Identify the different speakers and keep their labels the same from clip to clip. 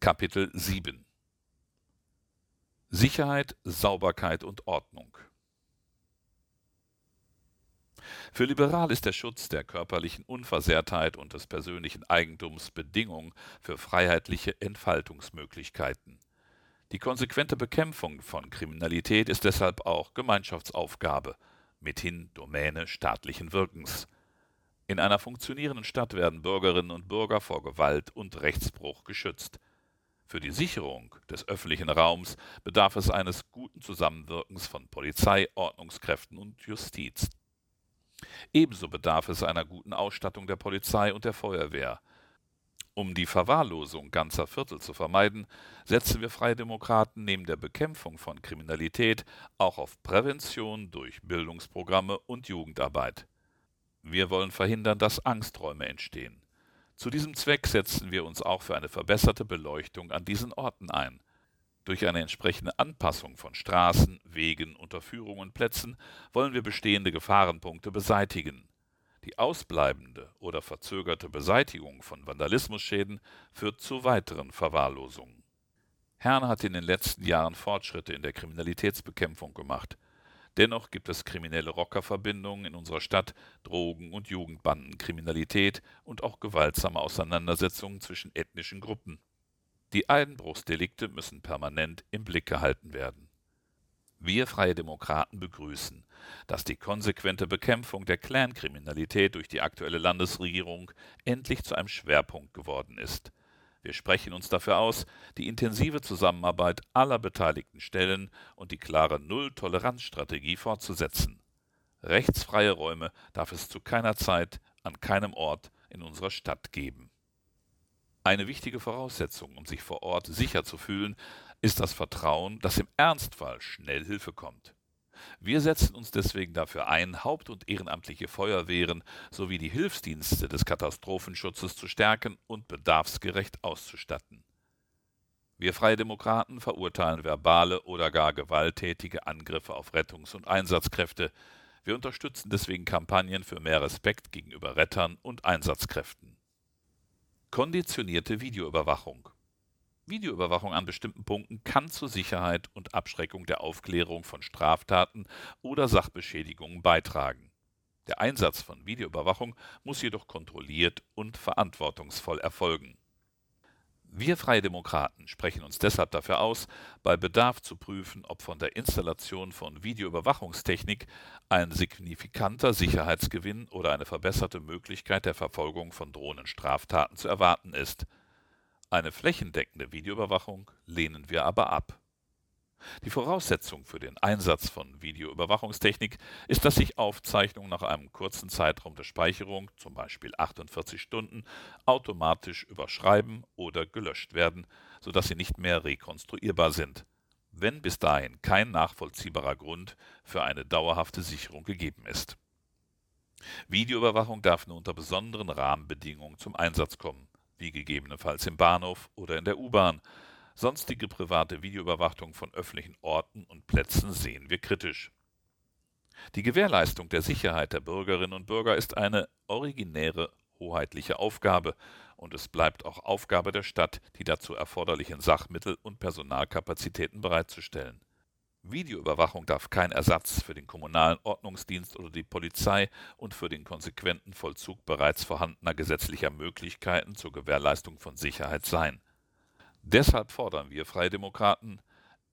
Speaker 1: Kapitel 7 Sicherheit, Sauberkeit und Ordnung Für Liberal ist der Schutz der körperlichen Unversehrtheit und des persönlichen Eigentums Bedingung für freiheitliche Entfaltungsmöglichkeiten. Die konsequente Bekämpfung von Kriminalität ist deshalb auch Gemeinschaftsaufgabe, mithin Domäne staatlichen Wirkens. In einer funktionierenden Stadt werden Bürgerinnen und Bürger vor Gewalt und Rechtsbruch geschützt. Für die Sicherung des öffentlichen Raums bedarf es eines guten Zusammenwirkens von Polizei, Ordnungskräften und Justiz. Ebenso bedarf es einer guten Ausstattung der Polizei und der Feuerwehr. Um die Verwahrlosung ganzer Viertel zu vermeiden, setzen wir Freie Demokraten neben der Bekämpfung von Kriminalität auch auf Prävention durch Bildungsprogramme und Jugendarbeit. Wir wollen verhindern, dass Angsträume entstehen. Zu diesem Zweck setzen wir uns auch für eine verbesserte Beleuchtung an diesen Orten ein. Durch eine entsprechende Anpassung von Straßen, Wegen, Unterführungen und Plätzen wollen wir bestehende Gefahrenpunkte beseitigen. Die ausbleibende oder verzögerte Beseitigung von Vandalismusschäden führt zu weiteren Verwahrlosungen. Herne hat in den letzten Jahren Fortschritte in der Kriminalitätsbekämpfung gemacht. Dennoch gibt es kriminelle Rockerverbindungen in unserer Stadt, Drogen- und Jugendbandenkriminalität und auch gewaltsame Auseinandersetzungen zwischen ethnischen Gruppen. Die Einbruchsdelikte müssen permanent im Blick gehalten werden. Wir Freie Demokraten begrüßen, dass die konsequente Bekämpfung der Clankriminalität durch die aktuelle Landesregierung endlich zu einem Schwerpunkt geworden ist. Wir sprechen uns dafür aus, die intensive Zusammenarbeit aller beteiligten Stellen und die klare Null-Toleranz-Strategie fortzusetzen. Rechtsfreie Räume darf es zu keiner Zeit, an keinem Ort in unserer Stadt geben. Eine wichtige Voraussetzung, um sich vor Ort sicher zu fühlen, ist das Vertrauen, dass im Ernstfall schnell Hilfe kommt. Wir setzen uns deswegen dafür ein, Haupt- und ehrenamtliche Feuerwehren sowie die Hilfsdienste des Katastrophenschutzes zu stärken und bedarfsgerecht auszustatten. Wir Freie Demokraten verurteilen verbale oder gar gewalttätige Angriffe auf Rettungs- und Einsatzkräfte. Wir unterstützen deswegen Kampagnen für mehr Respekt gegenüber Rettern und Einsatzkräften. Konditionierte Videoüberwachung. Videoüberwachung an bestimmten Punkten kann zur Sicherheit und Abschreckung der Aufklärung von Straftaten oder Sachbeschädigungen beitragen. Der Einsatz von Videoüberwachung muss jedoch kontrolliert und verantwortungsvoll erfolgen wir Freie Demokraten sprechen uns deshalb dafür aus, bei Bedarf zu prüfen, ob von der Installation von Videoüberwachungstechnik ein signifikanter Sicherheitsgewinn oder eine verbesserte Möglichkeit der Verfolgung von Drohnenstraftaten zu erwarten ist. Eine flächendeckende Videoüberwachung lehnen wir aber ab die Voraussetzung für den Einsatz von Videoüberwachungstechnik ist, dass sich Aufzeichnungen nach einem kurzen Zeitraum der Speicherung, zum Beispiel 48 Stunden, automatisch überschreiben oder gelöscht werden, sodass sie nicht mehr rekonstruierbar sind, wenn bis dahin kein nachvollziehbarer Grund für eine dauerhafte Sicherung gegeben ist. Videoüberwachung darf nur unter besonderen Rahmenbedingungen zum Einsatz kommen, wie gegebenenfalls im Bahnhof oder in der U-Bahn, Sonstige private Videoüberwachung von öffentlichen Orten und Plätzen sehen wir kritisch. Die Gewährleistung der Sicherheit der Bürgerinnen und Bürger ist eine originäre hoheitliche Aufgabe, und es bleibt auch Aufgabe der Stadt, die dazu erforderlichen Sachmittel und Personalkapazitäten bereitzustellen. Videoüberwachung darf kein Ersatz für den kommunalen Ordnungsdienst oder die Polizei und für den konsequenten Vollzug bereits vorhandener gesetzlicher Möglichkeiten zur Gewährleistung von Sicherheit sein Deshalb fordern wir Freie Demokraten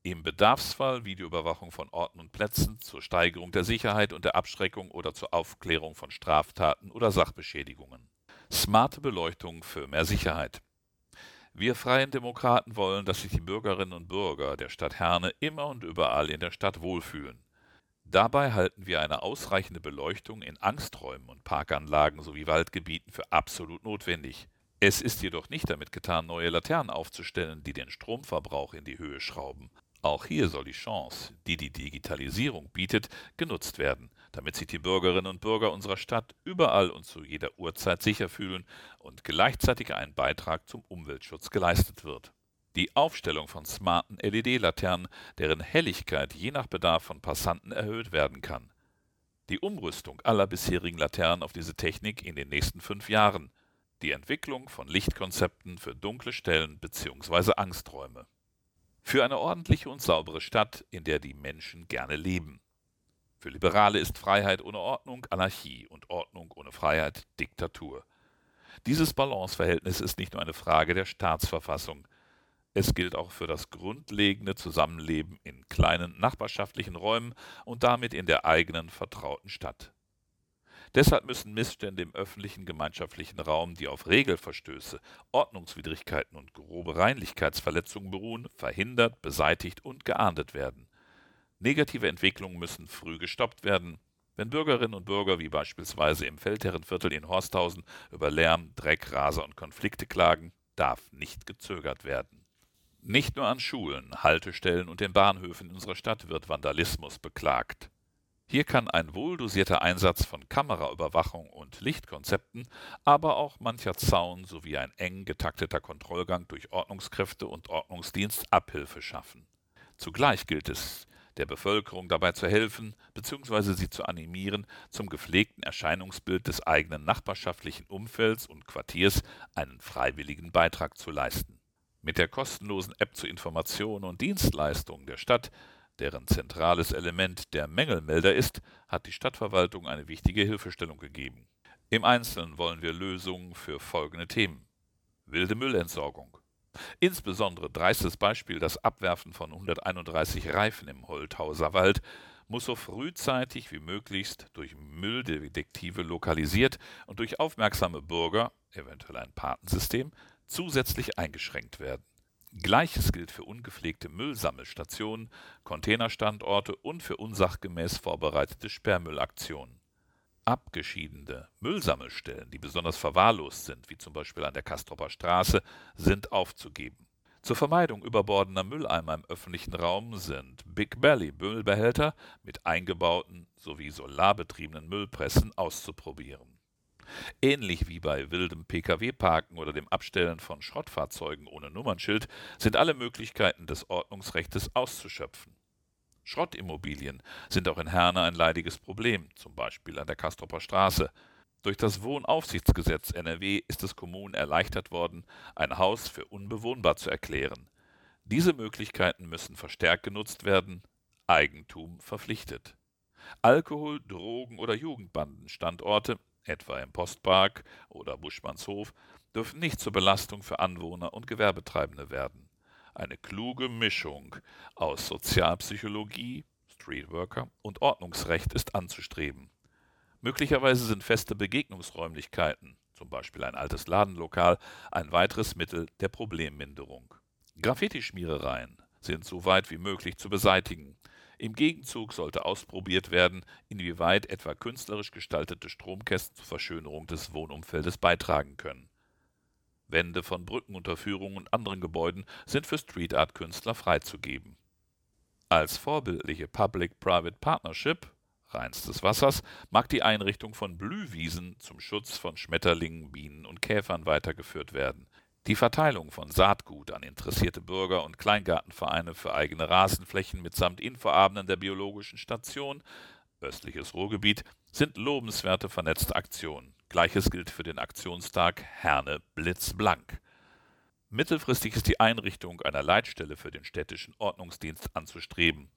Speaker 1: im Bedarfsfall Videoüberwachung von Orten und Plätzen zur Steigerung der Sicherheit und der Abschreckung oder zur Aufklärung von Straftaten oder Sachbeschädigungen. Smarte Beleuchtung für mehr Sicherheit. Wir Freien Demokraten wollen, dass sich die Bürgerinnen und Bürger der Stadt Herne immer und überall in der Stadt wohlfühlen. Dabei halten wir eine ausreichende Beleuchtung in Angsträumen und Parkanlagen sowie Waldgebieten für absolut notwendig. Es ist jedoch nicht damit getan, neue Laternen aufzustellen, die den Stromverbrauch in die Höhe schrauben. Auch hier soll die Chance, die die Digitalisierung bietet, genutzt werden, damit sich die Bürgerinnen und Bürger unserer Stadt überall und zu jeder Uhrzeit sicher fühlen und gleichzeitig ein Beitrag zum Umweltschutz geleistet wird. Die Aufstellung von smarten LED-Laternen, deren Helligkeit je nach Bedarf von Passanten erhöht werden kann. Die Umrüstung aller bisherigen Laternen auf diese Technik in den nächsten fünf Jahren die Entwicklung von Lichtkonzepten für dunkle Stellen bzw. Angsträume. Für eine ordentliche und saubere Stadt, in der die Menschen gerne leben. Für Liberale ist Freiheit ohne Ordnung Anarchie und Ordnung ohne Freiheit Diktatur. Dieses Balanceverhältnis ist nicht nur eine Frage der Staatsverfassung, es gilt auch für das grundlegende Zusammenleben in kleinen nachbarschaftlichen Räumen und damit in der eigenen vertrauten Stadt. Deshalb müssen Missstände im öffentlichen gemeinschaftlichen Raum, die auf Regelverstöße, Ordnungswidrigkeiten und grobe Reinlichkeitsverletzungen beruhen, verhindert, beseitigt und geahndet werden. Negative Entwicklungen müssen früh gestoppt werden. Wenn Bürgerinnen und Bürger wie beispielsweise im Feldherrenviertel in Horsthausen über Lärm, Dreck, Raser und Konflikte klagen, darf nicht gezögert werden. Nicht nur an Schulen, Haltestellen und den Bahnhöfen in unserer Stadt wird Vandalismus beklagt. Hier kann ein wohldosierter Einsatz von Kameraüberwachung und Lichtkonzepten, aber auch mancher Zaun sowie ein eng getakteter Kontrollgang durch Ordnungskräfte und Ordnungsdienst Abhilfe schaffen. Zugleich gilt es, der Bevölkerung dabei zu helfen bzw. sie zu animieren, zum gepflegten Erscheinungsbild des eigenen nachbarschaftlichen Umfelds und Quartiers einen freiwilligen Beitrag zu leisten. Mit der kostenlosen App zur Information und Dienstleistung der Stadt deren zentrales Element der Mängelmelder ist, hat die Stadtverwaltung eine wichtige Hilfestellung gegeben. Im Einzelnen wollen wir Lösungen für folgende Themen. Wilde Müllentsorgung. Insbesondere dreistes Beispiel das Abwerfen von 131 Reifen im Holthauser Wald muss so frühzeitig wie möglichst durch Mülldetektive lokalisiert und durch aufmerksame Bürger, eventuell ein Patensystem, zusätzlich eingeschränkt werden. Gleiches gilt für ungepflegte Müllsammelstationen, Containerstandorte und für unsachgemäß vorbereitete Sperrmüllaktionen. Abgeschiedene Müllsammelstellen, die besonders verwahrlost sind, wie zum Beispiel an der Kastropper Straße, sind aufzugeben. Zur Vermeidung überbordender Mülleimer im öffentlichen Raum sind Big Belly Müllbehälter mit eingebauten sowie solarbetriebenen Müllpressen auszuprobieren Ähnlich wie bei wildem Pkw-Parken oder dem Abstellen von Schrottfahrzeugen ohne Nummernschild sind alle Möglichkeiten des Ordnungsrechtes auszuschöpfen. Schrottimmobilien sind auch in Herne ein leidiges Problem, zum Beispiel an der Kastropper Straße. Durch das Wohnaufsichtsgesetz NRW ist es Kommunen erleichtert worden, ein Haus für unbewohnbar zu erklären. Diese Möglichkeiten müssen verstärkt genutzt werden, Eigentum verpflichtet. Alkohol, Drogen oder Jugendbandenstandorte etwa im Postpark oder Buschmannshof, dürfen nicht zur Belastung für Anwohner und Gewerbetreibende werden. Eine kluge Mischung aus Sozialpsychologie, Streetworker und Ordnungsrecht ist anzustreben. Möglicherweise sind feste Begegnungsräumlichkeiten, zum Beispiel ein altes Ladenlokal, ein weiteres Mittel der Problemminderung. Graffiti-Schmierereien sind so weit wie möglich zu beseitigen. Im Gegenzug sollte ausprobiert werden, inwieweit etwa künstlerisch gestaltete Stromkästen zur Verschönerung des Wohnumfeldes beitragen können. Wände von Brückenunterführungen und anderen Gebäuden sind für Street Art Künstler freizugeben. Als vorbildliche Public-Private Partnership reinstes Wassers mag die Einrichtung von Blühwiesen zum Schutz von Schmetterlingen, Bienen und Käfern weitergeführt werden die Verteilung von Saatgut an interessierte Bürger und Kleingartenvereine für eigene Rasenflächen mitsamt Infoabenden der Biologischen Station Östliches Ruhrgebiet sind lobenswerte vernetzte Aktionen. Gleiches gilt für den Aktionstag Herne blitzblank. Mittelfristig ist die Einrichtung einer Leitstelle für den städtischen Ordnungsdienst anzustreben.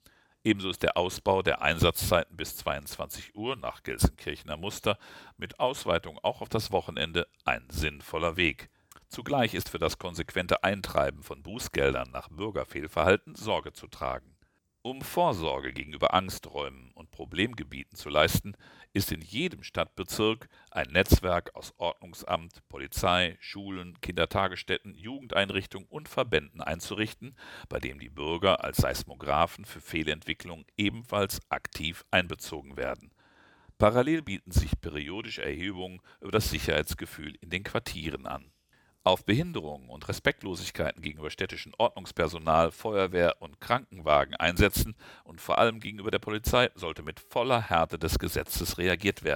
Speaker 1: Ebenso ist der Ausbau der Einsatzzeiten bis 22 Uhr nach Gelsenkirchener Muster mit Ausweitung auch auf das Wochenende ein sinnvoller Weg. Zugleich ist für das konsequente Eintreiben von Bußgeldern nach Bürgerfehlverhalten Sorge zu tragen. Um Vorsorge gegenüber Angsträumen und Problemgebieten zu leisten, ist in jedem Stadtbezirk ein Netzwerk aus Ordnungsamt, Polizei, Schulen, Kindertagesstätten, Jugendeinrichtungen und Verbänden einzurichten, bei dem die Bürger als Seismographen für Fehlentwicklungen ebenfalls aktiv einbezogen werden. Parallel bieten sich periodische Erhebungen über das Sicherheitsgefühl in den Quartieren an auf Behinderungen und Respektlosigkeiten gegenüber städtischem Ordnungspersonal, Feuerwehr und Krankenwagen einsetzen und vor allem gegenüber der Polizei sollte mit voller Härte des Gesetzes reagiert werden